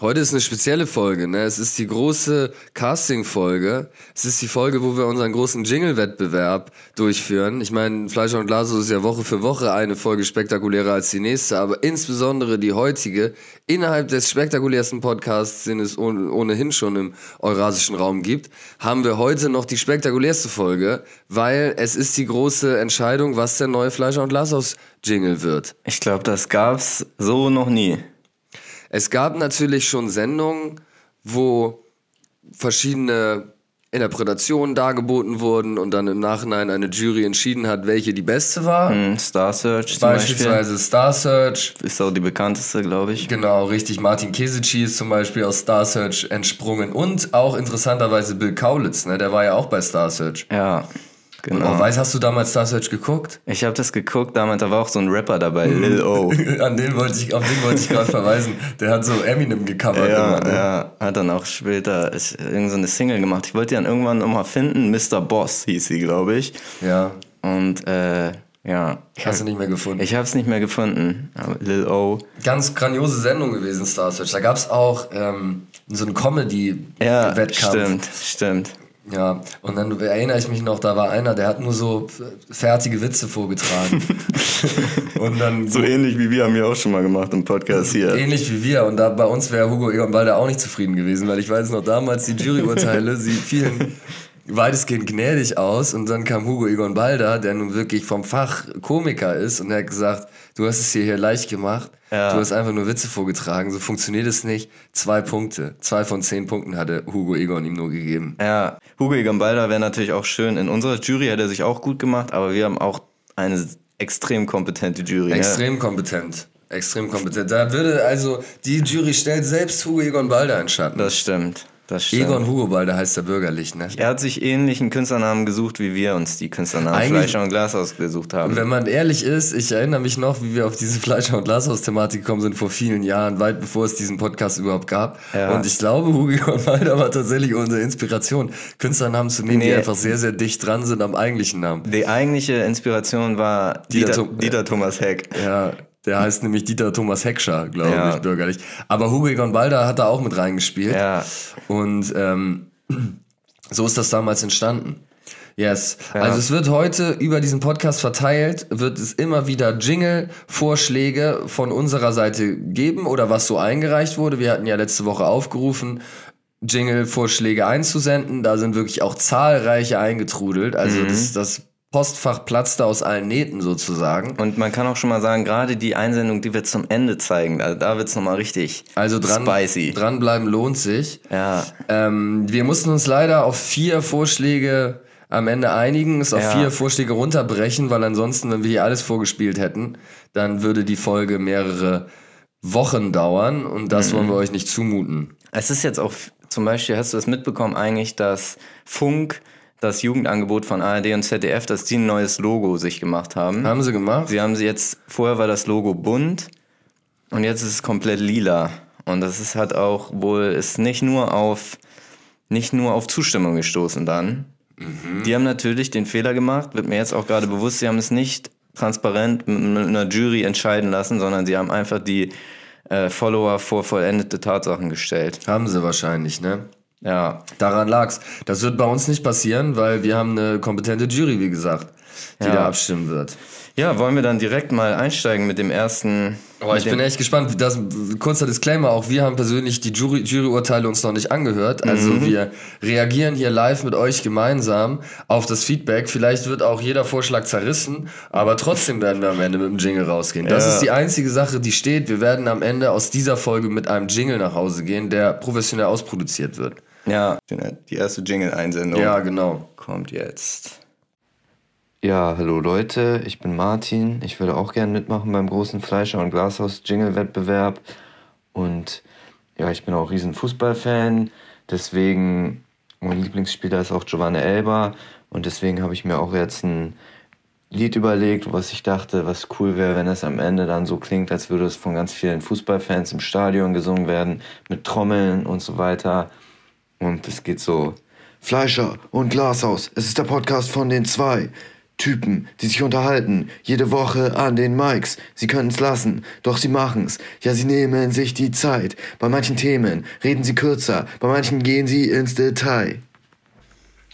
Heute ist eine spezielle Folge, ne? Es ist die große Casting-Folge. Es ist die Folge, wo wir unseren großen Jingle-Wettbewerb durchführen. Ich meine, Fleischer und Glas ist ja Woche für Woche eine Folge spektakulärer als die nächste, aber insbesondere die heutige, innerhalb des spektakulärsten Podcasts, den es ohnehin schon im eurasischen Raum gibt, haben wir heute noch die spektakulärste Folge, weil es ist die große Entscheidung, was der neue Fleischer und Glashaus Jingle wird. Ich glaube, das gab's so noch nie. Es gab natürlich schon Sendungen, wo verschiedene Interpretationen dargeboten wurden und dann im Nachhinein eine Jury entschieden hat, welche die beste war. Mm, Star Search Beispielsweise Star Search. Ist auch die bekannteste, glaube ich. Genau, richtig. Martin Kesici ist zum Beispiel aus Star Search entsprungen und auch interessanterweise Bill Kaulitz, ne? der war ja auch bei Star Search. Ja. Genau. Und weiß, hast du damals Star Search geguckt? Ich habe das geguckt, damals da war auch so ein Rapper dabei, Lil O. An den wollte ich, auf den wollte ich gerade verweisen. Der hat so Eminem gecovert. Ja, immer, ne? ja, hat dann auch später irgendeine so eine Single gemacht. Ich wollte die dann irgendwann nochmal finden. Mr. Boss hieß sie, glaube ich. Ja. Und äh, ja. Hast du nicht mehr gefunden? Ich habe es nicht mehr gefunden. Aber Lil O. Ganz grandiose Sendung gewesen, Star Search. Da gab es auch ähm, so einen Comedy-Wettkampf. Ja, stimmt, stimmt. Ja, und dann erinnere ich mich noch, da war einer, der hat nur so fertige Witze vorgetragen. und dann so ähnlich wie wir haben wir auch schon mal gemacht im Podcast hier. Ähnlich wie wir und da bei uns wäre Hugo Egon Balder auch nicht zufrieden gewesen, weil ich weiß noch damals die Juryurteile, sie fielen weitestgehend gnädig aus und dann kam Hugo Egon Balder, der nun wirklich vom Fach Komiker ist und er hat gesagt, du hast es dir hier leicht gemacht. Ja. Du hast einfach nur Witze vorgetragen. So funktioniert es nicht. Zwei Punkte. Zwei von zehn Punkten hatte Hugo Egon ihm nur gegeben. Ja, Hugo Egon Balder wäre natürlich auch schön. In unserer Jury hat er sich auch gut gemacht, aber wir haben auch eine extrem kompetente Jury. Extrem ja. kompetent. Extrem kompetent. Da würde also, die Jury stellt selbst Hugo Egon Balder in Schatten. Das stimmt. Das stimmt. Egon Hugobalder heißt er bürgerlich, ne? Er hat sich ähnlichen Künstlernamen gesucht, wie wir uns die Künstlernamen Eigentlich, Fleischer und Glashaus gesucht haben. Wenn man ehrlich ist, ich erinnere mich noch, wie wir auf diese Fleischer und Glashaus-Thematik gekommen sind vor vielen Jahren, weit bevor es diesen Podcast überhaupt gab. Ja. Und ich glaube, Hugo Hugobalder war tatsächlich unsere Inspiration, Künstlernamen zu nehmen, nee. die einfach sehr, sehr dicht dran sind am eigentlichen Namen. Die eigentliche Inspiration war Dieter, Dieter, Dieter Thomas Heck. Ja, der heißt nämlich Dieter Thomas Heckscher, glaube ja. ich, bürgerlich. Aber Hugo Balder hat da auch mit reingespielt. Ja. Und ähm, so ist das damals entstanden. Yes. Ja. Also es wird heute über diesen Podcast verteilt, wird es immer wieder Jingle-Vorschläge von unserer Seite geben oder was so eingereicht wurde. Wir hatten ja letzte Woche aufgerufen, Jingle-Vorschläge einzusenden. Da sind wirklich auch zahlreiche eingetrudelt. Also mhm. das, das Postfach platzte aus allen Nähten sozusagen. Und man kann auch schon mal sagen, gerade die Einsendung, die wir zum Ende zeigen, also da wird's nochmal richtig also dran, spicy. Dranbleiben lohnt sich. Ja. Ähm, wir mussten uns leider auf vier Vorschläge am Ende einigen, es auf ja. vier Vorschläge runterbrechen, weil ansonsten, wenn wir hier alles vorgespielt hätten, dann würde die Folge mehrere Wochen dauern und das mhm. wollen wir euch nicht zumuten. Es ist jetzt auch, zum Beispiel, hast du das mitbekommen eigentlich, dass Funk das Jugendangebot von ARD und ZDF, dass die ein neues Logo sich gemacht haben. Haben sie gemacht? Sie haben sie jetzt, vorher war das Logo bunt und jetzt ist es komplett lila. Und das ist halt auch wohl, ist nicht nur auf, nicht nur auf Zustimmung gestoßen dann. Mhm. Die haben natürlich den Fehler gemacht, wird mir jetzt auch gerade bewusst, sie haben es nicht transparent mit einer Jury entscheiden lassen, sondern sie haben einfach die äh, Follower vor vollendete Tatsachen gestellt. Haben sie wahrscheinlich, ne? Ja. Daran lag's. Das wird bei uns nicht passieren, weil wir haben eine kompetente Jury, wie gesagt, die ja. da abstimmen wird. Ja, wollen wir dann direkt mal einsteigen mit dem ersten. Oh, ich bin echt gespannt. Das, kurzer Disclaimer, auch wir haben persönlich die Jury, Juryurteile uns noch nicht angehört. Also mhm. wir reagieren hier live mit euch gemeinsam auf das Feedback. Vielleicht wird auch jeder Vorschlag zerrissen, aber trotzdem werden wir am Ende mit dem Jingle rausgehen. Das ja. ist die einzige Sache, die steht. Wir werden am Ende aus dieser Folge mit einem Jingle nach Hause gehen, der professionell ausproduziert wird. Ja, die erste Jingle-Einsendung. Ja, genau. Kommt jetzt. Ja, hallo Leute, ich bin Martin. Ich würde auch gerne mitmachen beim großen Fleischer- und Glashaus-Jingle-Wettbewerb. Und ja, ich bin auch riesen Fußballfan. Deswegen, mein Lieblingsspieler ist auch Giovanni Elba. Und deswegen habe ich mir auch jetzt ein Lied überlegt, was ich dachte, was cool wäre, wenn es am Ende dann so klingt, als würde es von ganz vielen Fußballfans im Stadion gesungen werden, mit Trommeln und so weiter. Und es geht so. Fleischer und Glashaus, es ist der Podcast von den zwei. Typen, die sich unterhalten, jede Woche an den Mikes. Sie können's lassen, doch sie machen's. Ja, sie nehmen sich die Zeit. Bei manchen Themen reden sie kürzer, bei manchen gehen sie ins Detail.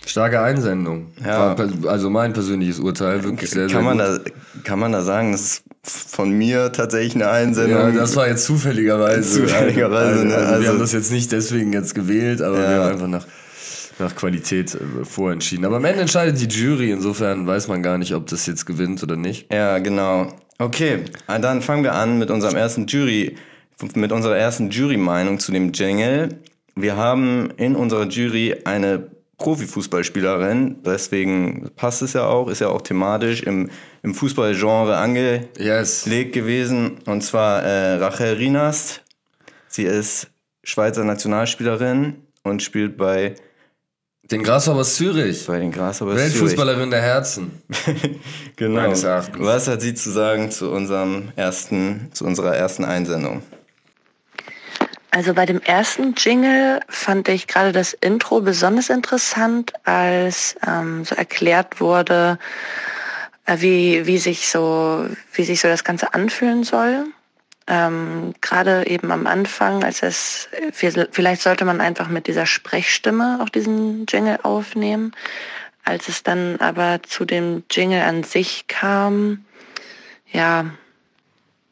Starke Einsendung. Ja. War Also mein persönliches Urteil, wirklich sehr, sehr Kann man, gut. da, kann man da sagen, das ist von mir tatsächlich eine Einsendung? Ja, das war jetzt zufälligerweise. Zufälligerweise, ne? Also, wir Also- haben das jetzt nicht deswegen jetzt gewählt, aber wir Ja. haben einfach nach, nach Qualität äh, vorentschieden. Aber am Ende entscheidet die Jury, insofern weiß man gar nicht, ob das jetzt gewinnt oder nicht. Ja, genau. Okay, ah, dann fangen wir an mit unserem ersten Jury, mit unserer ersten Jury-Meinung zu dem Jingle. Wir haben in unserer Jury eine Profifußballspielerin, deswegen passt es ja auch, ist ja auch thematisch im, im Fußballgenre angelegt Yes. gewesen, und zwar äh, Rachel Rinast. Sie ist Schweizer Nationalspielerin und spielt bei, Den Grasshoppers Zürich. bei den Grasshoppers Weltfußballerin der Herzen. Zürich. Genau. Meines Erachtens. Was hat sie zu sagen zu unserem ersten, zu unserer ersten Einsendung? Also bei dem ersten Jingle fand ich gerade das Intro besonders interessant, als ähm, so erklärt wurde, äh, wie, wie sich so, wie sich so das Ganze anfühlen soll. Ähm, gerade eben am Anfang, als es, vielleicht sollte man einfach mit dieser Sprechstimme auch diesen Jingle aufnehmen. Als es dann aber zu dem Jingle an sich kam, ja,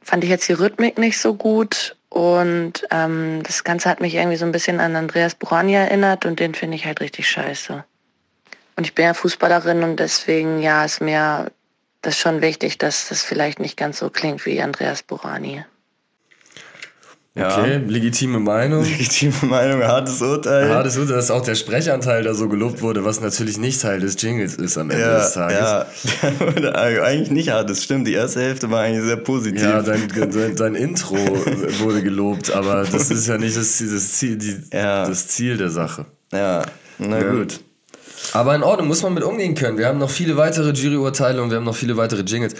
fand ich jetzt die Rhythmik nicht so gut und ähm, das Ganze hat mich irgendwie so ein bisschen an Andreas Borani erinnert und den finde ich halt richtig scheiße. Und ich bin ja Fußballerin und deswegen, ja, ist mir das schon wichtig, dass das vielleicht nicht ganz so klingt wie Andreas Borani. Okay, legitime Meinung. Legitime Meinung, hartes Urteil. Das ist, dass auch der Sprechanteil da so gelobt wurde, was natürlich nicht Teil des Jingles ist am Ende des ja, Tages. ja. Eigentlich nicht hart, das stimmt. Die erste Hälfte war eigentlich sehr positiv. Ja, dein, dein, dein Intro wurde gelobt, aber das ist ja nicht das, Ziel- das, Ziel, die, Ja. das Ziel der Sache. ja na Ja. gut. Aber in Ordnung, muss man mit umgehen können. Wir haben noch viele weitere Juryurteile und wir haben noch viele weitere Jingles.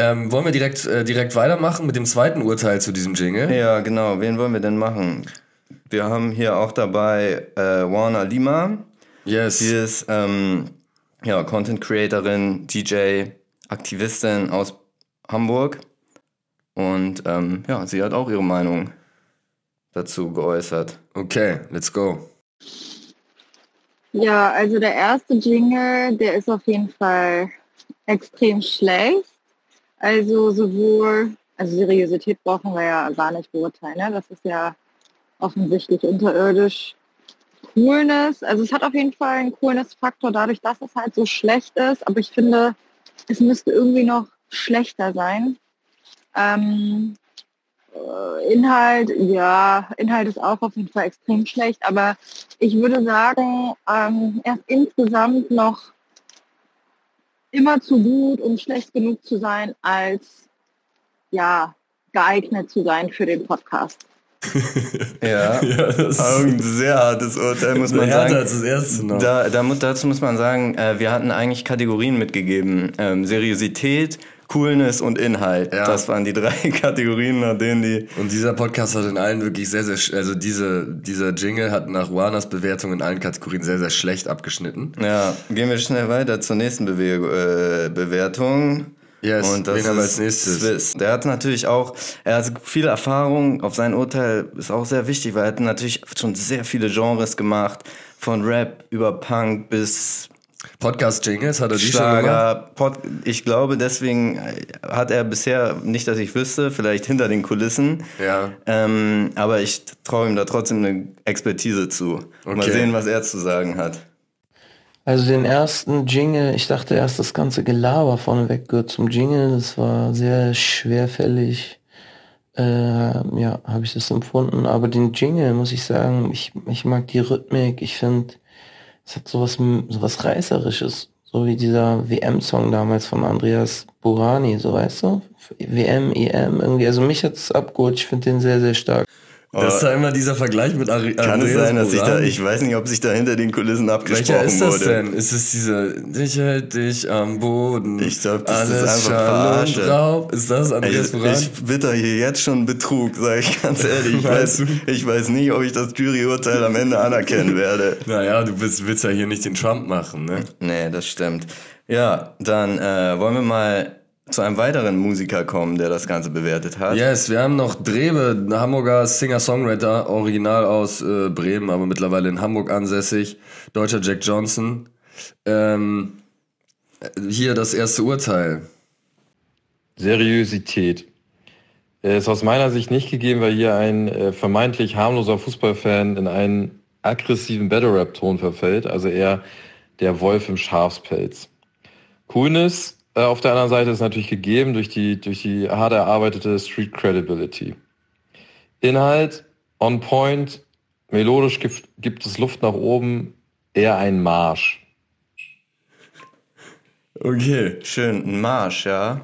Ähm, wollen wir direkt, äh, direkt weitermachen mit dem zweiten Urteil zu diesem Jingle? Ja, genau. Wen wollen wir denn machen? Wir haben hier auch dabei äh, Warner Lima. Yes. Sie ist ähm, ja, Content Creatorin, DJ, Aktivistin aus Hamburg. Und ähm, ja, sie hat auch ihre Meinung dazu geäußert. Okay, let's go. Ja, also der erste Jingle, der ist auf jeden Fall extrem schlecht. Also sowohl, also Seriosität brauchen wir ja gar nicht beurteilen. Ne? Das ist ja offensichtlich unterirdisch. Coolness, also es hat auf jeden Fall einen Coolness-Faktor dadurch, dass es halt so schlecht ist. Aber ich finde, es müsste irgendwie noch schlechter sein. Ähm, äh, Inhalt, ja, Inhalt ist auch auf jeden Fall extrem schlecht, aber ich würde sagen, ähm, er ist insgesamt noch immer zu gut, um schlecht genug zu sein, als ja, geeignet zu sein für den Podcast. Ja, Ja, das ein sehr hartes Urteil, muss man sagen. als das erste noch. Da, da, dazu muss man sagen, äh, wir hatten eigentlich Kategorien mitgegeben. Ähm, Seriosität, Coolness und Inhalt. Ja. Das waren die drei Kategorien, nach denen die... Und dieser Podcast hat in allen wirklich sehr, sehr, also diese, dieser Jingle hat nach Warners Bewertung in allen Kategorien sehr, sehr schlecht abgeschnitten. Ja, gehen wir schnell weiter zur nächsten Bewe äh, Bewertung. Yes, Und das wen haben als nächstes? Swiss. Der hat natürlich auch, er hat viel Erfahrung, auf sein Urteil ist auch sehr wichtig, weil er hat natürlich schon sehr viele Genres gemacht, von Rap über Punk bis Podcast-Jingles hat er die schon gemacht? Schlager, Pod, ich glaube, deswegen hat er bisher, nicht, dass ich wüsste, vielleicht hinter den Kulissen. Ja. Ähm, aber ich traue ihm da trotzdem eine Expertise zu. Mal Okay. sehen, was er zu sagen hat. Also den ersten Jingle, ich dachte erst, das ganze Gelaber vorneweg gehört zum Jingle. Das war sehr schwerfällig. Äh, ja, habe ich das empfunden. Aber den Jingle, muss ich sagen, ich, ich mag die Rhythmik. Ich finde, es hat sowas, sowas Reißerisches. So wie dieser WM-Song damals von Andreas Burani, so weißt du? WM, EM, irgendwie. Also mich hat's abgeholt. Ich finde den sehr, sehr stark. Das ist da immer dieser Vergleich mit Ari Kann es Andreas sein, dass ich da, Buran. ich weiß nicht, ob sich da hinter den Kulissen abgesprochen Welcher ist das wurde. denn? Ist es diese Ich hält dich am Boden? Ich glaub, das ist Alles einfach Schall Verarsche. Ist das Andreas Ich, Buran? ich witter hier jetzt schon Betrug, sage ich ganz ehrlich. Ich weiß, ich weiß nicht, ob ich das Juryurteil am Ende anerkennen werde. naja, du willst, willst ja hier nicht den Trump machen, ne? Nee, das stimmt. Ja, dann äh, wollen wir mal zu einem weiteren Musiker kommen, der das Ganze bewertet hat. Yes, wir haben noch Drebe, ein Hamburger Singer-Songwriter, original aus äh, Bremen, aber mittlerweile in Hamburg ansässig. Deutscher Jack Johnson. Ähm, hier das erste Urteil. Seriosität. Er ist aus meiner Sicht nicht gegeben, weil hier ein äh, vermeintlich harmloser Fußballfan in einen aggressiven Battle-Rap-Ton verfällt, also eher der Wolf im Schafspelz. Coolness auf der anderen Seite ist natürlich gegeben durch die, durch die hart erarbeitete Street Credibility. Inhalt, on point, melodisch gibt, gibt es Luft nach oben, eher ein Marsch. Okay. Schön, ein Marsch, ja.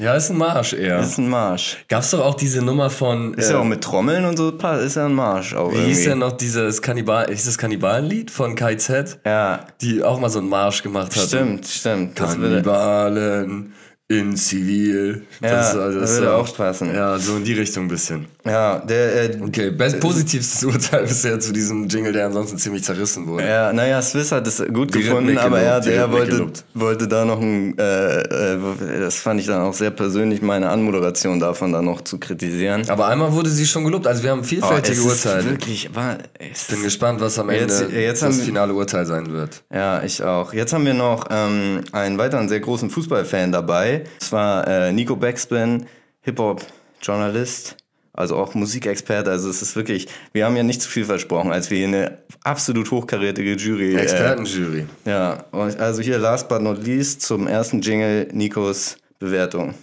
Ja, ist ein Marsch eher. Ist ein Marsch. Gab's doch auch diese Nummer von. Ist äh, ja auch mit Trommeln und so, ist ja ein Marsch auch Wie irgendwie. hieß denn noch dieses Kannibal, hieß das Kannibalenlied von KZ? Ja, Die auch mal so einen Marsch gemacht hat. stimmt, stimmt. Kannibalen in Zivil. Ja, also- das würde auch passen. Ja, so in die Richtung ein bisschen. ja, der, äh, Okay, best positivstes Urteil bisher zu diesem Jingle, der ansonsten ziemlich zerrissen wurde. Ja, naja, Swiss hat es gut Die gefunden, aber er, die der wollte, wollte da noch ein, äh, äh, das fand ich dann auch sehr persönlich, meine Anmoderation davon dann noch zu kritisieren. Aber einmal wurde sie schon gelobt, also wir haben vielfältige Oh, ist Urteile. Wirklich, war, es Bin gespannt, was am Ende Jetzt- jetzt das finale Urteil sein wird. Ja, ich auch. Jetzt haben wir noch ähm, einen weiteren sehr großen Fußballfan dabei. Und zwar äh, Nico Backspin, Hip-Hop-Journalist, also auch Musikexperte. Also es ist wirklich, wir haben ja nicht zu viel versprochen, als wir hier eine absolut hochkarätige Jury. Äh, Expertenjury. ja, und also hier last but not least zum ersten Jingle Nikos Bewertung.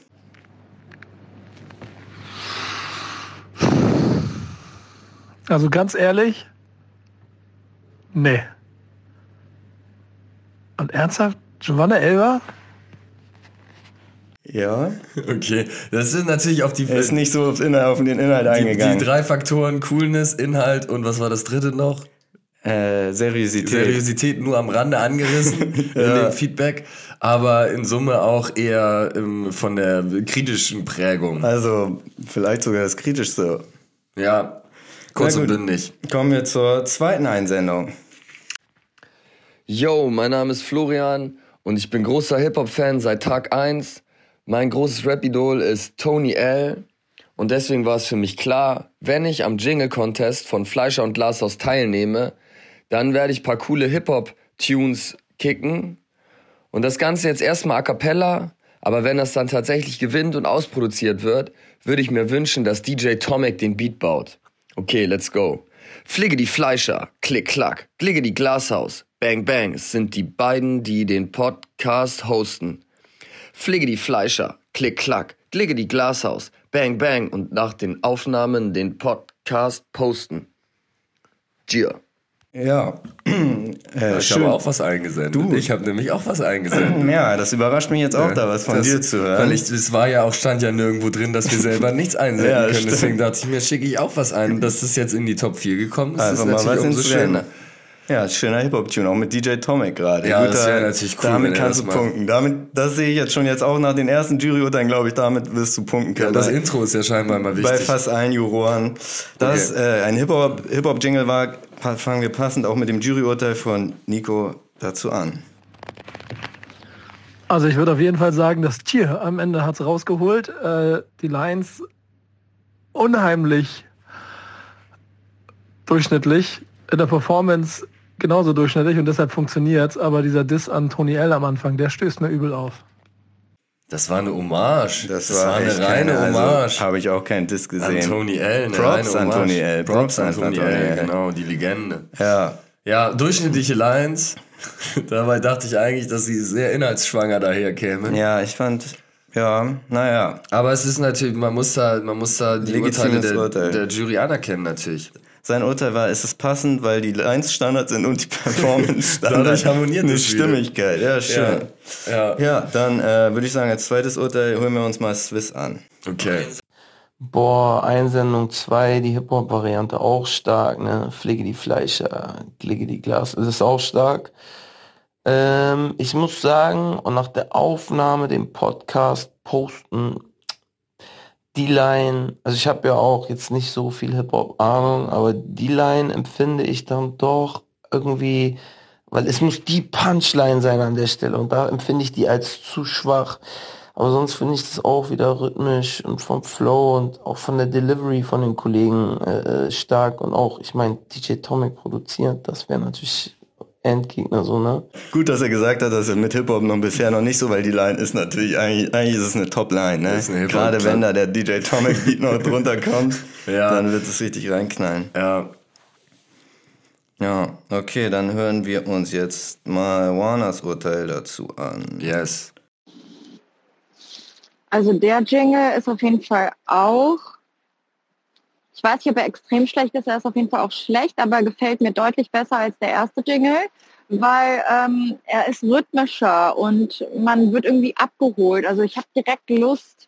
Also ganz ehrlich, nee. Und ernsthaft, Giovanna Elber? Ja, Okay, das sind natürlich auf die, er ist nicht so auf, Inhalt, auf den Inhalt die, eingegangen. die drei Faktoren Coolness, Inhalt und was war das dritte noch? äh, Seriosität. Seriosität nur am Rande angerissen in dem Feedback, aber in Summe auch eher ähm, von der kritischen Prägung. Also vielleicht sogar das Kritischste. Ja, kurz und bündig. Kommen wir zur zweiten Einsendung. Yo, mein Name ist Florian und ich bin großer Hip-Hop-Fan seit Tag 1. Mein großes Rap-Idol ist Tony L. Und deswegen war es für mich klar, wenn ich am Jingle-Contest von Fleischer und Glashaus teilnehme, dann werde ich paar coole Hip-Hop-Tunes kicken. Und das Ganze jetzt erstmal a cappella, aber wenn das dann tatsächlich gewinnt und ausproduziert wird, würde ich mir wünschen, dass DJ Tomek den Beat baut. Okay, let's go. Flicke die Fleischer, klick, klack, glicke die Glashaus, bang, bang. Es sind die beiden, die den Podcast hosten. Flicke die Fleischer, klick, klack, glicke die Glashaus, bang, bang. Und nach den Aufnahmen den Podcast posten. Gia. Ja. äh, Ich schön. habe auch was eingesendet. Du. Ich habe nämlich auch was eingesendet. Ja, das überrascht mich jetzt auch, da was von Das- dir zu hören. Weil ich, es war ja auch, stand ja nirgendwo drin, dass wir selber nichts einsenden Ja, können. stimmt. Deswegen dachte ich mir, schicke ich auch was ein. Dass das jetzt in die Top 4 gekommen ist, Einfach ist mal natürlich was umso ins Rennen. Ja, schöner Hip-Hop-Tune, auch mit DJ Tomek gerade. Ja, das wäre natürlich cool, Damit kannst du punkten. Damit, das sehe ich jetzt schon jetzt auch nach den ersten Juryurteilen, glaube ich, damit wirst du punkten Ja, können. das bei, Intro ist ja scheinbar mal bei wichtig. fast allen Juroren. Das Okay. äh, ein Hip-Hop- Hip-Hop-Jingle war, pa- fangen wir passend auch mit dem Juryurteil von Nico dazu an. Also ich würde auf jeden Fall sagen, das Tier am Ende hat es rausgeholt. Äh, die Lions unheimlich durchschnittlich. In der Performance genauso durchschnittlich und deshalb funktioniert's. Aber dieser Diss an Tony L am Anfang, der stößt mir übel auf. Das war eine Hommage. Das, war, war eine reine keine, also, Hommage. Habe ich auch keinen Disc an gesehen. Tony L. Props an. Tony L. Props an Props Tony an Tony L. Genau, die Legende. Ja, Ja, durchschnittliche Lines. Dabei dachte ich eigentlich, dass sie sehr inhaltsschwanger daherkämen. ja, ich fand, ja, naja. Aber es ist natürlich, man muss da, man muss da die Urteile Legitimes der, Urteil. der Jury anerkennen natürlich. Sein Urteil war, es ist passend, weil die Lines Standard sind und die Performance Standard. Dadurch harmoniert Eine. Stimmigkeit, ja, schön. Ja. Ja, dann äh, würde ich sagen, als zweites Urteil holen wir uns mal Swiss an. Okay. Boah, Einsendung 2, die Hip-Hop-Variante auch stark, ne? Flicke die Fleischer, klicke die Glas, das ist auch stark. Ähm, ich muss sagen, und nach der Aufnahme, dem Podcast posten, die Line, also ich habe ja auch jetzt nicht so viel Hip-Hop-Ahnung, aber die Line empfinde ich dann doch irgendwie, weil es muss die Punchline sein an der Stelle und da empfinde ich die als zu schwach. Aber sonst finde ich das auch wieder rhythmisch und vom Flow und auch von der Delivery von den Kollegen äh, stark und auch, ich meine, DJ Tomic produziert, das wäre natürlich Endgegner so, ne? Gut, dass er gesagt hat, dass er mit Hip-Hop noch bisher noch nicht so, weil die Line ist natürlich, eigentlich, eigentlich ist es eine Top-Line, ne? eine Gerade wenn da der DJ Tomic Beat noch drunter kommt, Ja. dann wird es richtig reinknallen. Ja, Ja, okay, dann hören wir uns jetzt mal Warners Urteil dazu an. yes. Also der Jingle ist auf jeden Fall auch, weiß nicht, ob er extrem schlecht ist, er ist auf jeden Fall auch schlecht, aber gefällt mir deutlich besser als der erste Jingle, weil ähm, er ist rhythmischer und man wird irgendwie abgeholt. Also ich habe direkt Lust,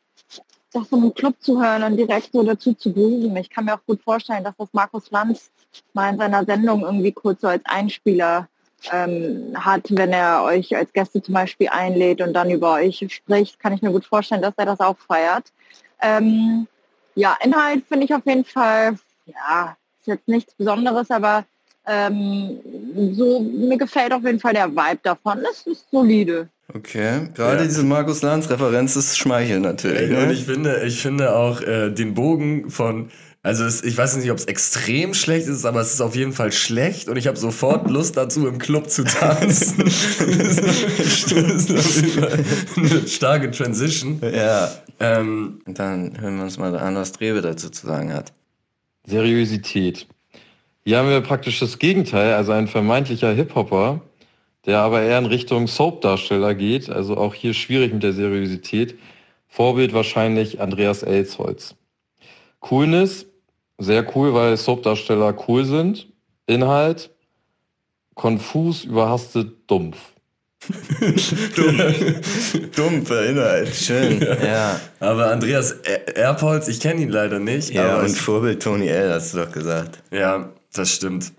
das in einem Club zu hören und direkt so dazu zu grooven. Ich kann mir auch gut vorstellen, dass das Markus Lanz mal in seiner Sendung irgendwie kurz so als Einspieler ähm, hat, wenn er euch als Gäste zum Beispiel einlädt und dann über euch spricht, kann ich mir gut vorstellen, dass er das auch feiert. Ähm, ja, Inhalt finde ich auf jeden Fall, ja, ist jetzt nichts Besonderes, aber ähm, so, mir gefällt auf jeden Fall der Vibe davon. Es ist solide. Okay, gerade Ja. diese Markus Lanz Referenz ist schmeichelt natürlich. Und Ne? ich finde, ich finde auch äh, den Bogen von, also es, ich weiß nicht, ob es extrem schlecht ist, aber es ist auf jeden Fall schlecht und ich habe sofort Lust dazu, im Club zu tanzen. das ist auf jeden Fall eine starke Transition. Ja, Ähm, und dann hören wir uns mal an, was Drebe dazu zu sagen hat. Seriosität. Hier haben wir praktisch das Gegenteil, also ein vermeintlicher Hip-Hopper, der aber eher in Richtung Soap-Darsteller geht, also auch hier schwierig mit der Seriosität. Vorbild wahrscheinlich Andreas Elsholz. Coolness, sehr cool, weil Soap-Darsteller cool sind. Inhalt, konfus, überhastet, dumpf. Dumpfer Inhalt, schön. ja, aber Andreas Er- Erpolz, ich kenne ihn leider nicht, ja aber und Vorbild Tony L, hast du doch gesagt. ja, das stimmt.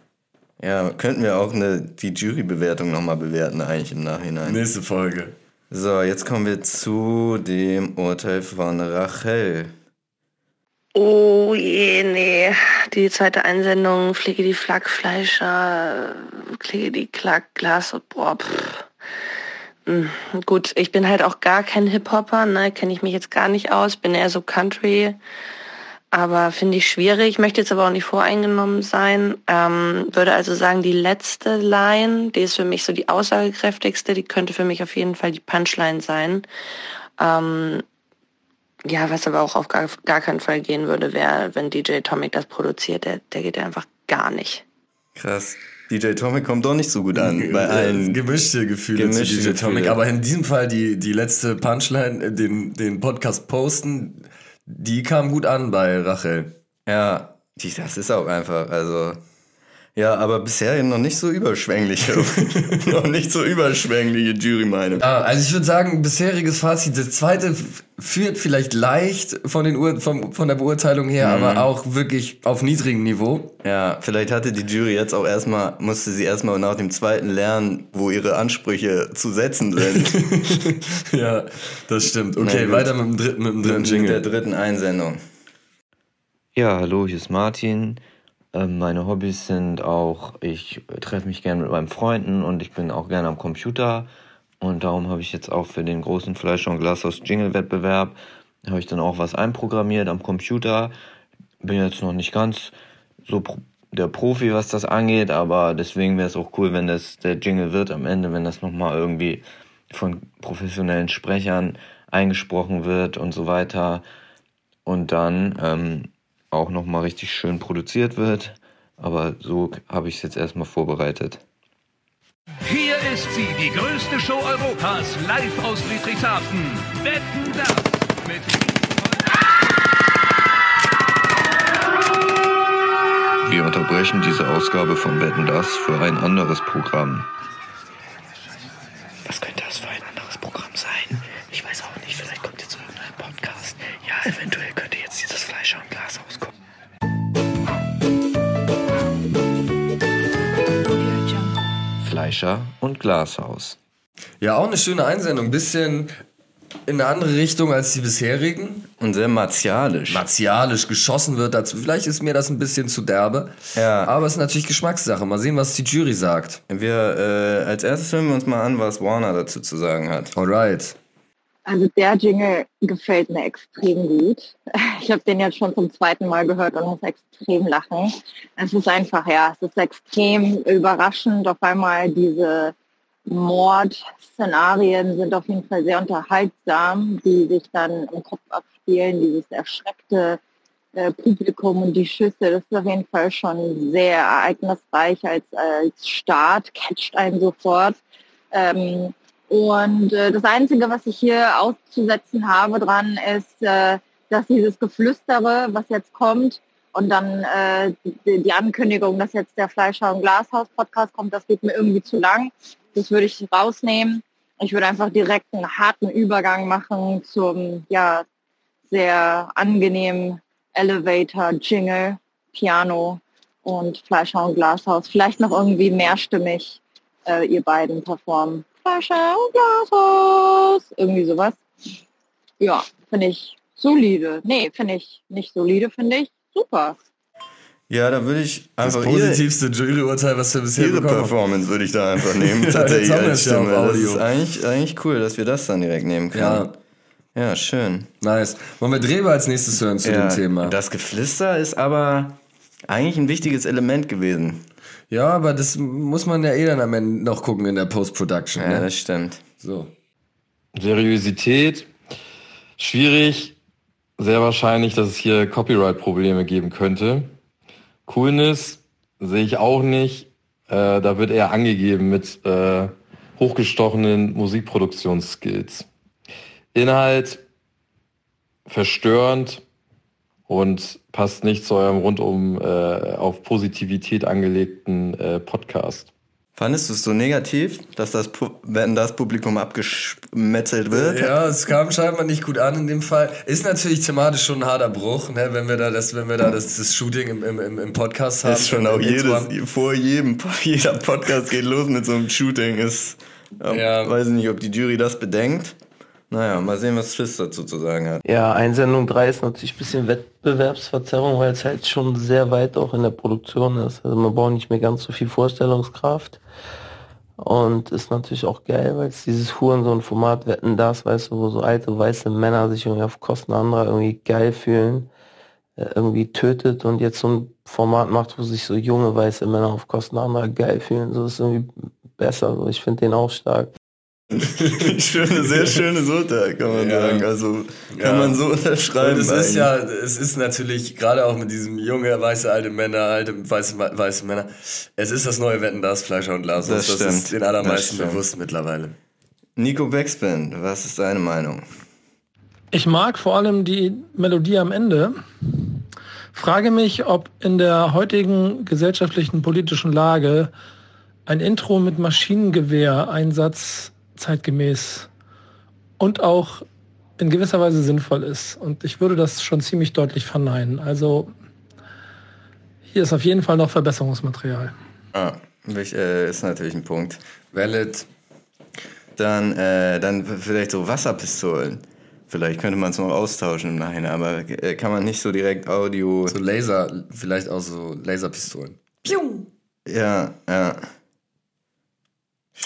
Ja, könnten wir auch eine, die Jurybewertung nochmal bewerten eigentlich im Nachhinein. Nächste Folge. So, jetzt kommen wir zu dem Urteil von Rachel. Oh je, nee. Die zweite Einsendung, Flicke die Flack, Fleischer, Klicke die Klack, Glas boah, pff. Hm, Gut, ich bin halt auch gar kein Hip-Hopper, ne, kenne ich mich jetzt gar nicht aus, bin eher so Country, aber finde ich schwierig, möchte jetzt aber auch nicht voreingenommen sein, ähm, würde also sagen, die letzte Line, die ist für mich so die aussagekräftigste, die könnte für mich auf jeden Fall die Punchline sein. Ähm, ja, was aber auch auf gar, gar keinen Fall gehen würde, wäre, wenn DJ Tomic das produziert, der, der geht ja einfach gar nicht. Krass. DJ Tomic kommt doch nicht so gut an bei allen. gemischte Gefühle Gemischte zu DJ Tomic. Gefühle. Aber in diesem Fall die, die letzte Punchline, äh, den, den Podcast posten, die kam gut an bei Rachel. Ja, die, das ist auch einfach, also. Ja, aber bisher noch nicht so überschwängliche, noch nicht so überschwängliche Jury-Meinung. Ah, also ich würde sagen, bisheriges Fazit, das zweite führt vielleicht leicht von, den Ur vom, von der Beurteilung her, aber auch wirklich auf niedrigem Niveau. Ja, vielleicht hatte die Jury jetzt auch erstmal, musste sie erstmal nach dem zweiten lernen, wo ihre Ansprüche zu setzen sind. ja, das stimmt. Okay, gut. weiter mit dem dritten, mit dem dritten mit der Jingle. dritten Einsendung. Ja, hallo, hier ist Martin. Ähm, meine Hobbys sind auch, ich treffe mich gerne mit meinen Freunden und ich bin auch gerne am Computer. Und darum habe ich jetzt auch für den großen Fleisch- und Glashaus Jingle-Wettbewerb, habe ich dann auch was einprogrammiert am Computer. Bin jetzt noch nicht ganz so der Profi, was das angeht, aber deswegen wäre es auch cool, wenn das der Jingle wird am Ende, wenn das nochmal irgendwie von professionellen Sprechern eingesprochen wird und so weiter. Und dann ähm, auch nochmal richtig schön produziert wird. Aber so habe ich es jetzt erstmal vorbereitet. Hier ist sie, die größte Show Europas, live aus Friedrichshafen. Wetten das mit Wir unterbrechen diese Ausgabe von Wetten das für ein anderes Programm. Was könnte das für ein anderes Programm sein? Ich weiß auch nicht, vielleicht kommt jetzt irgendein Podcast. Ja, eventuell Fleischer und Glashaus. Ja, auch eine schöne Einsendung. Bisschen in eine andere Richtung als die bisherigen. Und sehr martialisch. Martialisch geschossen wird dazu. Vielleicht ist mir das ein bisschen zu derbe. Ja. Aber es ist natürlich Geschmackssache. Mal sehen, was die Jury sagt. Wir, äh, als erstes hören wir uns mal an, was Warner dazu zu sagen hat. Alright. Also der Jingle gefällt mir extrem gut. Ich habe den jetzt schon zum zweiten Mal gehört und muss extrem lachen. Es ist einfach, ja, es ist extrem überraschend. Auf einmal diese Mordszenarien sind auf jeden Fall sehr unterhaltsam, die sich dann im Kopf abspielen, dieses erschreckte äh, Publikum und die Schüsse, das ist auf jeden Fall schon sehr ereignisreich als, als Start, catcht einen sofort. Ähm, und äh, das Einzige, was ich hier auszusetzen habe dran, ist, äh, dass dieses Geflüstere, was jetzt kommt, und dann äh, die, die Ankündigung, dass jetzt der Fleischer und Glashaus Podcast kommt, das geht mir irgendwie zu lang. Das würde ich rausnehmen. Ich würde einfach direkt einen harten Übergang machen zum ja sehr angenehmen Elevator, Jingle, Piano und Fleischer und Glashaus. Vielleicht noch irgendwie mehrstimmig äh, ihr beiden performen. Fleischer und Glashaus. Irgendwie sowas. Ja, finde ich solide. Nee, finde ich nicht solide, finde ich super. Ja, da würde ich Das einfach positivste Juryurteil, was wir bisher ihre, ihre bekommen haben. Performance würde ich da einfach nehmen. Jetzt Tatsächlich haben wir als es ja auf Stimme. Das ist eigentlich, eigentlich cool, dass wir das dann direkt nehmen können. Ja, Ja, schön. nice. Wollen wir Drehbe als nächstes hören zu ja, dem Thema? Das Geflüster ist aber eigentlich ein wichtiges Element gewesen. Ja, aber das muss man ja eh dann am Ende noch gucken in der Post-Production. Ja, ne? das stimmt. So. Seriosität, schwierig. Sehr wahrscheinlich, dass es hier Copyright-Probleme geben könnte. Coolness sehe ich auch nicht. Äh, da wird eher angegeben mit äh, hochgestochenen Musikproduktionsskills. Inhalt verstörend und passt nicht zu eurem rundum äh, auf Positivität angelegten äh, Podcast. Fandest du es so negativ, dass das, Pu- wenn das Publikum abgemetzelt wird? Ja, es kam scheinbar nicht gut an in dem Fall. Ist natürlich thematisch schon ein harter Bruch, ne, wenn wir da das, wenn wir da das, das Shooting im, im, im- Podcast haben. ist schon auch jedes, vor jedem, jeder Podcast geht los mit so einem Shooting. Ist, ja, Ja. Weiß ich nicht, ob die Jury das bedenkt. Naja, mal sehen, was Tschüss dazu zu sagen hat. Ja, Einsendung 3 ist natürlich ein bisschen Wettbewerbsverzerrung, weil es halt schon sehr weit auch in der Produktion ist. Also man braucht nicht mehr ganz so viel Vorstellungskraft. Und ist natürlich auch geil, weil es dieses Hurensohn-Format Wetten das, weißt du, wo so alte weiße Männer sich irgendwie auf Kosten anderer irgendwie geil fühlen, äh, irgendwie tötet und jetzt so ein Format macht, wo sich so junge weiße Männer auf Kosten anderer geil fühlen. So ist irgendwie besser. So. Ich finde den auch stark. Schöne, sehr schönes Urteil, kann man Ja. sagen. Also kann Ja. man so unterschreiben. Und es ist ja, es ist natürlich gerade auch mit diesem junge, weiße, alte Männer, alte, weiße, weiße Männer. Es ist das neue Wetten, das Fleischer und Glas. Das Das, stimmt. ist den allermeisten bewusst mittlerweile. Nico Backspin, was ist deine Meinung? Ich mag vor allem die Melodie am Ende. Frage mich, ob in der heutigen gesellschaftlichen politischen Lage ein Intro mit Maschinengewehr-Einsatz zeitgemäß und auch in gewisser Weise sinnvoll ist. Und ich würde das schon ziemlich deutlich verneinen. Also hier ist auf jeden Fall noch Verbesserungsmaterial. Ah, äh, ist natürlich ein Punkt. Valid. Dann, äh, dann vielleicht so Wasserpistolen. Vielleicht könnte man es noch austauschen im Nachhinein, aber äh, kann man nicht so direkt Audio. So Laser, vielleicht auch so Laserpistolen. Ja, ja.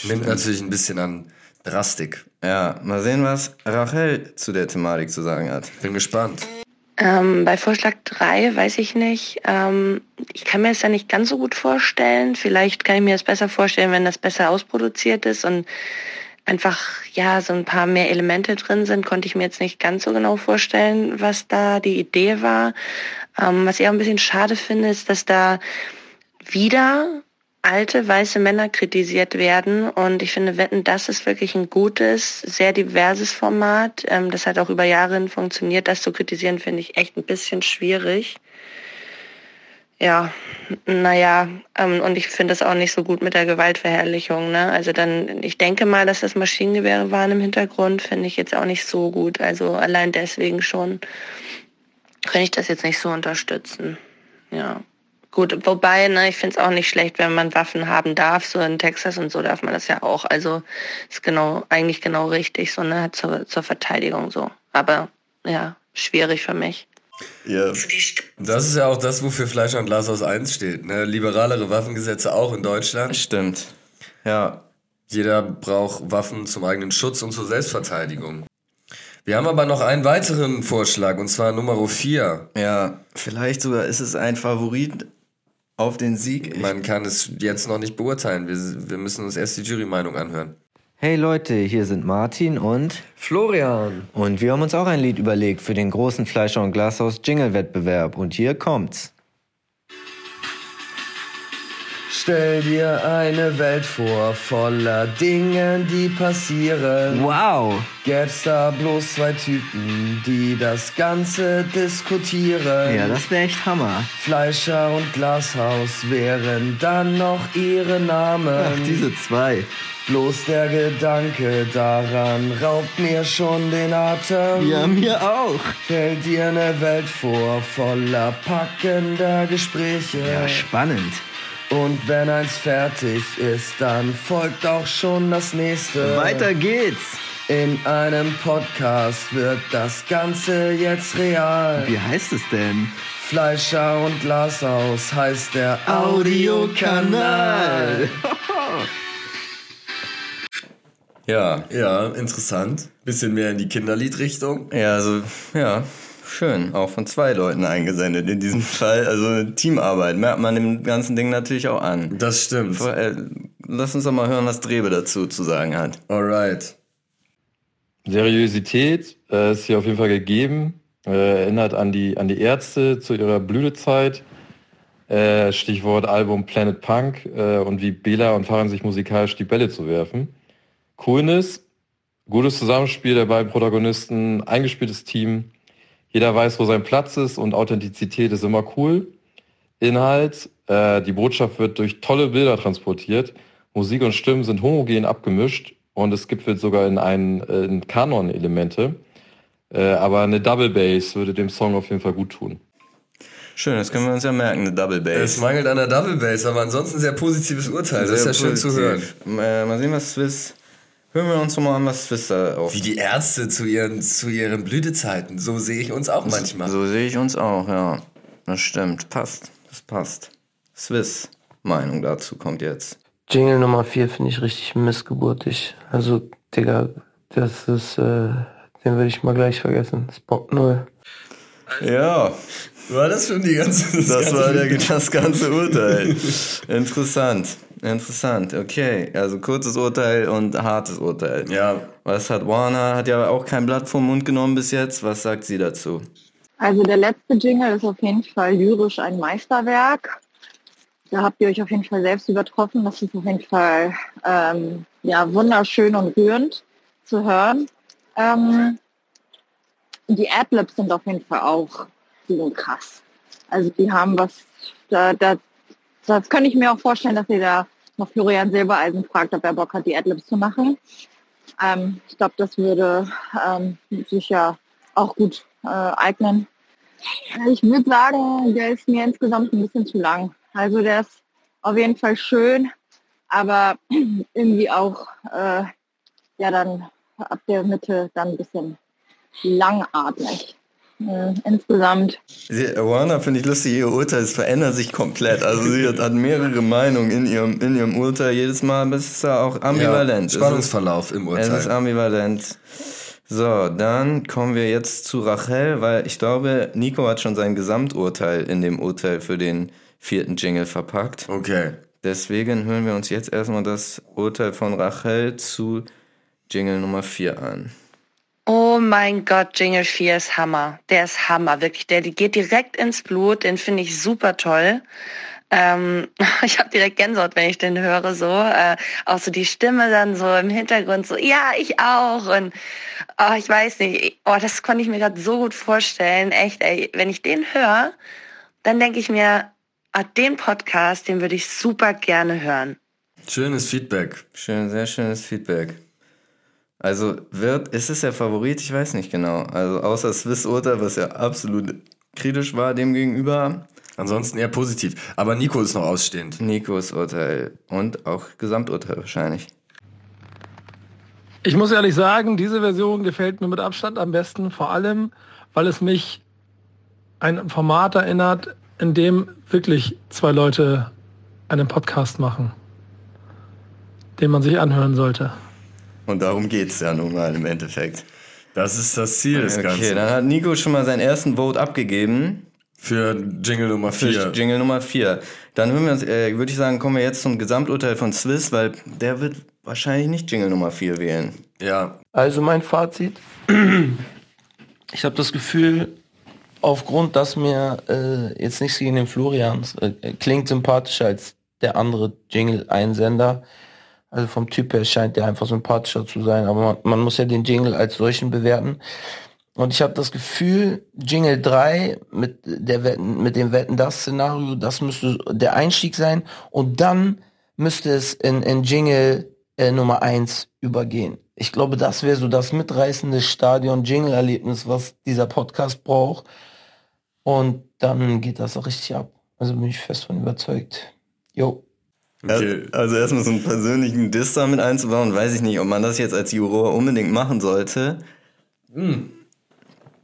Nimmt natürlich ein bisschen an Drastik. Ja, mal sehen, was Rachel zu der Thematik zu sagen hat. Bin gespannt. Ähm, bei Vorschlag 3 weiß ich nicht. Ähm, ich kann mir das ja nicht ganz so gut vorstellen. Vielleicht kann ich mir das besser vorstellen, wenn das besser ausproduziert ist und einfach ja so ein paar mehr Elemente drin sind. Konnte ich mir jetzt nicht ganz so genau vorstellen, was da die Idee war. Ähm, was ich auch ein bisschen schade finde, ist, dass da wieder alte weiße Männer kritisiert werden. Und ich finde, Wetten, das ist wirklich ein gutes, sehr diverses Format. Ähm, das hat auch über Jahre hin funktioniert. Das zu kritisieren, finde ich echt ein bisschen schwierig. Ja, naja, ähm, und ich finde es auch nicht so gut mit der Gewaltverherrlichung. Ne? Also dann, ich denke mal, dass das Maschinengewehre waren im Hintergrund, finde ich jetzt auch nicht so gut. Also allein deswegen schon kann ich das jetzt nicht so unterstützen. Ja. Gut, wobei, ne, ich finde es auch nicht schlecht, wenn man Waffen haben darf. So in Texas und so darf man das ja auch. Also ist genau, eigentlich genau richtig, so, ne, zur, zur Verteidigung so. Aber ja, schwierig für mich. Ja. Das ist ja auch das, wofür Fleischer und Glas aus 1 steht. Ne? Liberalere Waffengesetze auch in Deutschland. Stimmt. Ja. Jeder braucht Waffen zum eigenen Schutz und zur Selbstverteidigung. Wir haben aber noch einen weiteren Vorschlag, und zwar Nummer 4. Ja, vielleicht sogar ist es ein Favorit auf den Sieg. Man kann es jetzt noch nicht beurteilen. Wir, wir müssen uns erst die Jurymeinung anhören. Hey Leute, hier sind Martin und Florian. und wir haben uns auch ein Lied überlegt für den großen Fleischer und Glashaus Jingle Wettbewerb und hier kommt's. Stell dir eine Welt vor, voller Dingen, die passieren. Wow! Gäb's da bloß zwei Typen, die das Ganze diskutieren. Ja, das wäre echt Hammer. Fleischer und Glashaus wären dann noch ihre Namen. Ach, diese zwei. Bloß der Gedanke daran raubt mir schon den Atem. Ja, mir auch. Stell dir eine Welt vor, voller packender Gespräche. Ja, spannend. Und wenn eins fertig ist, dann folgt auch schon das nächste. Weiter geht's. In einem Podcast wird das Ganze jetzt real. Wie heißt es denn? Fleischer und Glashaus heißt der Audiokanal. Ja. Ja, interessant. Bisschen mehr in die Kinderliedrichtung. Ja, also, ja, schön. Auch von zwei Leuten eingesendet in diesem Fall. Also Teamarbeit merkt man dem ganzen Ding natürlich auch an. Das stimmt. Vor- äh, Lass uns doch mal hören, was Drebe dazu zu sagen hat. Alright. Seriosität äh, ist hier auf jeden Fall gegeben. Äh, erinnert an die, an die Ärzte zu ihrer Blütezeit. Äh, Stichwort Album Planet Punk äh, und wie Bela und Fahren sich musikalisch die Bälle zu werfen. Coolness, gutes Zusammenspiel der beiden Protagonisten, eingespieltes Team. Jeder weiß, wo sein Platz ist und Authentizität ist immer cool. Inhalt, äh, die Botschaft wird durch tolle Bilder transportiert. Musik und Stimmen sind homogen abgemischt und es gipfelt sogar in einen äh, in Kanon-Elemente. Äh, aber eine Double Bass würde dem Song auf jeden Fall gut tun. Schön, das können wir uns ja merken, eine Double Bass. Es mangelt an der Double Bass, aber ansonsten sehr positives Urteil. Das ist ja Sehr schön zu hören. Äh, mal sehen, was Swiss. Hören wir uns mal an, was Swiss da auf. Wie die Ärzte zu ihren, zu ihren Blütezeiten. So sehe ich uns auch manchmal. So sehe ich uns auch, ja. Das stimmt. Passt. Das passt. Swiss. Meinung dazu kommt jetzt. Jingle Nummer 4 finde ich richtig missgeburtig. Also, Digga, das ist, äh, den würde ich mal gleich vergessen. Spot 0. Ja, War das schon die ganze das, ganze war der, das ganze Urteil. Interessant. Interessant. Okay, also kurzes Urteil und hartes Urteil. Ja, Was hat Warner? Hat ja auch kein Blatt vom Mund genommen bis jetzt. Was sagt sie dazu? Also der letzte Jingle ist auf jeden Fall lyrisch ein Meisterwerk. Da habt ihr euch auf jeden Fall selbst übertroffen. Das ist auf jeden Fall ähm, ja, wunderschön und rührend zu hören. Ähm, die Adlibs sind auf jeden Fall auch so krass. Also die haben was, da, da, das könnte ich mir auch vorstellen, dass ihr da noch Florian Silbereisen fragt, ob er Bock hat, die Adlibs zu machen. Ähm, ich glaube, das würde ähm, sicher auch gut äh, eignen. Ich würde sagen, der ist mir insgesamt ein bisschen zu lang. Also der ist auf jeden Fall schön, aber irgendwie auch äh, ja dann ab der Mitte dann ein bisschen langatmig. Insgesamt Warner finde ich lustig, ihr Urteil es verändert sich komplett. Also sie hat, hat mehrere Meinungen in ihrem, in ihrem Urteil jedes Mal, aber es ist ja auch ambivalent. Ja, Spannungsverlauf im ist, es ist Urteil. ambivalent. So, dann kommen wir jetzt zu Rachel, weil ich glaube, Nico hat schon sein Gesamturteil in dem Urteil für den vierten Jingle verpackt. Okay. Deswegen hören wir uns jetzt erstmal das Urteil von Rachel zu Jingle Nummer 4 an. Oh mein Gott, Jingle 4 ist Hammer. Der ist Hammer, wirklich. Der geht direkt ins Blut. Den finde ich super toll. Ähm, ich habe direkt Gänsehaut, wenn ich den höre. So äh, auch so die Stimme dann so im Hintergrund so, ja, ich auch. Und oh, ich weiß nicht, oh, das konnte ich mir gerade so gut vorstellen. Echt, ey, wenn ich den höre, dann denke ich mir, ah, den Podcast, den würde ich super gerne hören. Schönes Feedback. Schön, sehr schönes Feedback. Also wird, ist es der Favorit? Ich weiß nicht genau. Also außer Swiss Urteil, was ja absolut kritisch war dem gegenüber. Ansonsten eher positiv. Aber Nico ist noch ausstehend. Nikos Urteil und auch Gesamturteil wahrscheinlich. Ich muss ehrlich sagen, diese Version gefällt mir mit Abstand am besten, vor allem, weil es mich ein Format erinnert, in dem wirklich zwei Leute einen Podcast machen, den man sich anhören sollte. Und darum geht's ja nun mal im Endeffekt. Das ist das Ziel des Okay, Ganzen. dann hat Nico schon mal seinen ersten Vote abgegeben. Für Jingle Nummer Für 4. Jingle Nummer 4. Dann uns, äh, würde ich sagen, kommen wir jetzt zum Gesamturteil von Swiss, weil der wird wahrscheinlich nicht Jingle Nummer 4 wählen. Ja. Also mein Fazit. Ich habe das Gefühl, aufgrund, dass mir äh, jetzt nichts gegen den Florians äh, klingt sympathischer als der andere Jingle-Einsender. Also vom Typ her scheint der einfach sympathischer zu sein, aber man, man muss ja den Jingle als solchen bewerten. Und ich habe das Gefühl, Jingle 3 mit der Wetten, mit dem Wetten das Szenario, das müsste der Einstieg sein und dann müsste es in, in Jingle äh, Nummer 1 übergehen. Ich glaube, das wäre so das mitreißende Stadion-Jingle-Erlebnis, was dieser Podcast braucht. Und dann geht das auch richtig ab. Also bin ich fest von überzeugt. Jo. Okay. Also erstmal so einen persönlichen Diss damit einzubauen, weiß ich nicht, ob man das jetzt als Juror unbedingt machen sollte.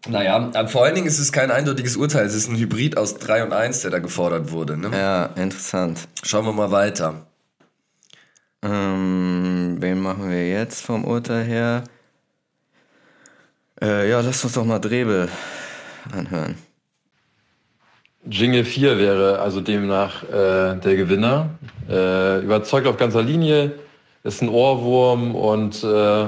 Naja, aber vor allen Dingen ist es kein eindeutiges Urteil. Es ist ein Hybrid aus 3 und 1, der da gefordert wurde. Ne? Ja, interessant. Schauen wir mal weiter. Ähm, wen machen wir jetzt vom Urteil her? Äh, ja, lass uns doch mal Drebe anhören. Jingle 4 wäre also demnach äh, der Gewinner. Äh, überzeugt auf ganzer Linie, ist ein Ohrwurm und äh,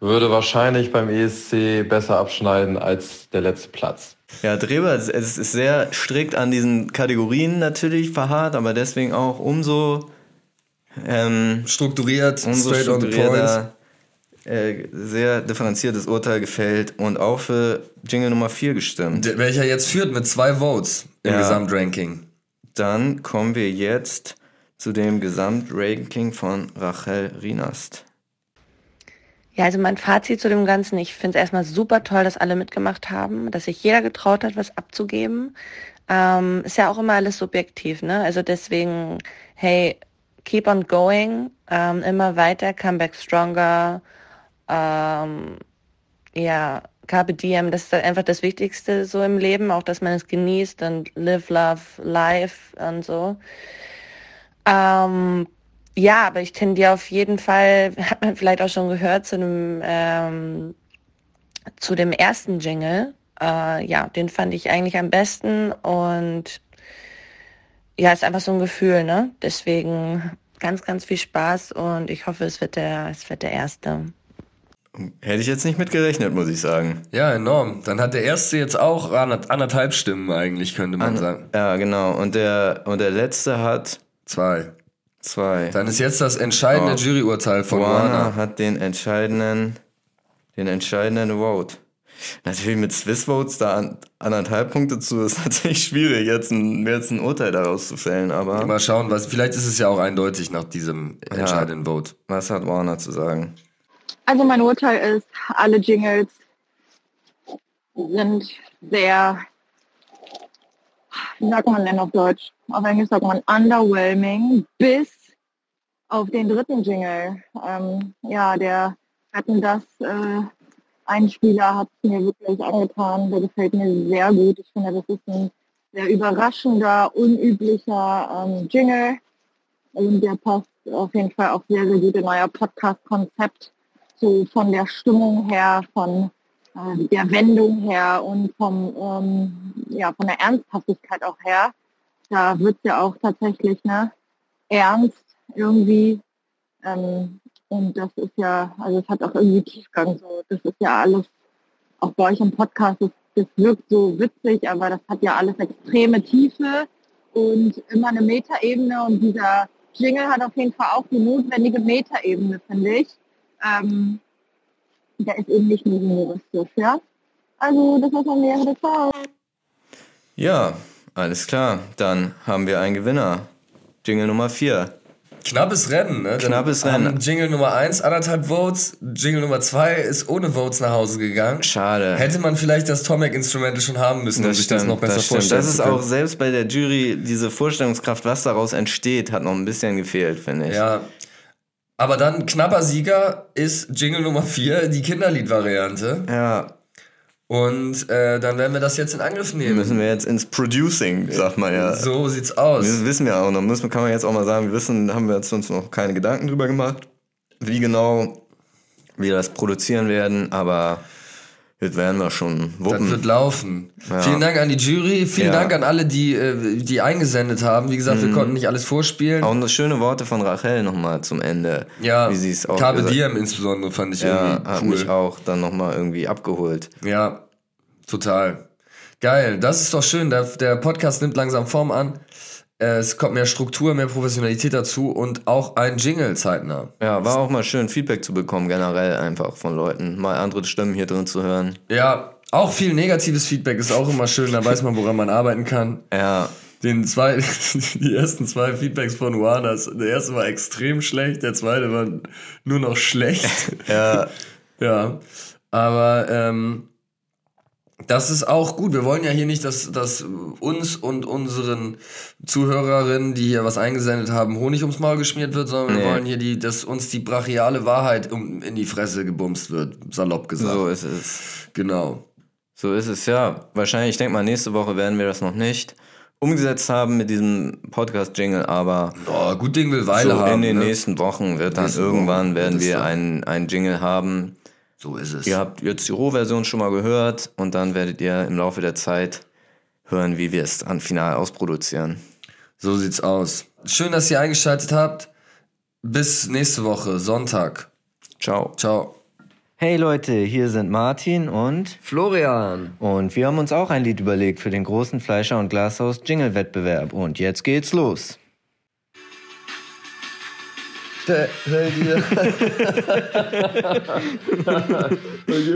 würde wahrscheinlich beim ESC besser abschneiden als der letzte Platz. Ja, Drebe, es es ist sehr strikt an diesen Kategorien natürlich verharrt, aber deswegen auch umso, ähm, Strukturiert, umso straight on the point. Äh, sehr differenziertes Urteil gefällt und auch für Jingle Nummer 4 gestimmt. Welcher jetzt führt mit zwei Votes im Ja. Gesamtranking. Dann kommen wir jetzt zu dem Gesamtranking von Rachel Rinast. Ja, also mein Fazit zu dem Ganzen, ich finde es erstmal super toll, dass alle mitgemacht haben, dass sich jeder getraut hat, was abzugeben. Ähm, ist ja auch immer alles subjektiv, ne? Also deswegen, hey, keep on going, ähm, immer weiter, come back stronger, ähm, ja, Carpe Diem, das ist einfach das Wichtigste so im Leben, auch dass man es genießt und live, love, life und so. Ähm, ja, aber ich tendiere auf jeden Fall, hat man vielleicht auch schon gehört, zu dem, ähm, zu dem ersten Jingle. Äh, ja, den fand ich eigentlich am besten und ja, ist einfach so ein Gefühl, ne? Deswegen ganz, ganz viel Spaß und ich hoffe, es wird der, es wird der erste. Hätte ich jetzt nicht mit gerechnet, muss ich sagen. Ja, enorm. Dann hat der erste jetzt auch ander- anderthalb Stimmen eigentlich, könnte man sagen. Ja, genau. Und der, und der letzte hat Zwei. zwei. Dann ist jetzt das entscheidende Oh. Juryurteil von Warner hat den entscheidenden, den entscheidenden Vote. Natürlich mit Swiss Votes da an, anderthalb Punkte zu, ist natürlich schwierig, jetzt ein, jetzt ein Urteil daraus zu fällen, aber Mal schauen, was, vielleicht ist es ja auch eindeutig nach diesem entscheidenden Vote. was hat Warner zu sagen? Also mein Urteil ist, alle Jingles sind sehr, wie sagt man denn auf Deutsch? Auf Englisch sagt man underwhelming, bis auf den dritten Jingle. Ähm, ja, der hatten das äh, Einspieler hat es mir wirklich angetan. Der gefällt mir sehr gut. Ich finde, das ist ein sehr überraschender, unüblicher ähm, Jingle. Und der passt auf jeden Fall auch sehr, sehr gut in euer Podcast-Konzept. So von der Stimmung her, von äh, der Wendung her und vom, ähm, ja, von der Ernsthaftigkeit auch her. Da wird ja auch tatsächlich ne, ernst irgendwie. Ähm, und das ist ja, also es hat auch irgendwie Tiefgang. So. Das ist ja alles, auch bei euch im Podcast, das, das wirkt so witzig, aber das hat ja alles extreme Tiefe und immer eine Metaebene. Und dieser Jingle hat auf jeden Fall auch die notwendige Metaebene, finde ich. Ähm, der ist eben nicht nur humoristisch, ja. Also das war's von mir. Ciao. Ja, alles klar. Dann haben wir einen Gewinner. Jingle Nummer 4. Knappes Rennen, ne? Dann Knappes Rennen. Jingle Nummer 1 anderthalb Votes, Jingle Nummer 2 ist ohne Votes nach Hause gegangen. Schade. Hätte man vielleicht das Tomek Instrumental schon haben müssen, um sich das noch besser das vorstellen Das ist auch selbst bei der Jury, diese Vorstellungskraft, was daraus entsteht, hat noch ein bisschen gefehlt, finde ich. Ja. Aber dann knapper Sieger ist Jingle Nummer 4, die Kinderlied-Variante. Ja, Und äh, dann werden wir das jetzt in Angriff nehmen. müssen wir jetzt ins Producing, sagt man ja. So sieht's aus. Das wissen wir auch noch. Müssen, kann man jetzt auch mal sagen, wir wissen, haben wir jetzt uns noch keine Gedanken drüber gemacht, wie genau wir das produzieren werden, aber das werden wir schon Das wuppen. wird laufen. Ja. Vielen Dank an die Jury, vielen Ja. Dank an alle, die, äh, die eingesendet haben. Wie gesagt, wir konnten nicht alles vorspielen. Auch noch schöne Worte von Rachel nochmal zum Ende. ja, wie sie es auch Carpe Diem insbesondere fand ich Ja, irgendwie hat cool. mich auch dann nochmal irgendwie abgeholt. Ja, total. Geil, das ist doch schön. Der, der Podcast nimmt langsam Form an. Äh, Es kommt mehr Struktur, mehr Professionalität dazu und auch ein Jingle zeitnah. Ja, war auch mal schön, Feedback zu bekommen, generell einfach von Leuten. Mal andere Stimmen hier drin zu hören. Ja, auch viel negatives Feedback ist auch immer schön. Da weiß man, woran man arbeiten kann. Ja, Den zwei, die ersten zwei Feedbacks von Juanas, der erste war extrem schlecht, der zweite war nur noch schlecht. ja, ja, aber ähm, das ist auch gut. Wir wollen ja hier nicht, dass, dass uns und unseren Zuhörerinnen, die hier was eingesendet haben, Honig ums Maul geschmiert wird, sondern wir Nee. wollen hier, die, dass uns die brachiale Wahrheit um, in die Fresse gebumst wird, salopp gesagt. so ist es. Genau. So ist es, ja. Wahrscheinlich, ich denke mal, nächste Woche werden wir das noch nicht umgesetzt haben mit diesem Podcast-Jingle, aber Oh, gut Ding will Weile so haben. in den ne? nächsten Wochen wird dann Nächsten irgendwann Wochen werden wir einen, einen Jingle haben. So ist es. Ihr habt jetzt die Rohversion schon mal gehört und dann werdet ihr im Laufe der Zeit hören, wie wir es dann final ausproduzieren. So sieht's aus. Schön, dass ihr eingeschaltet habt. Bis nächste Woche, Sonntag. Ciao. Ciao. Hey Leute, hier sind Martin und Florian. und wir haben uns auch ein Lied überlegt für den großen Fleischer und Glashaus Jingle Wettbewerb und jetzt geht's los. Stell dir.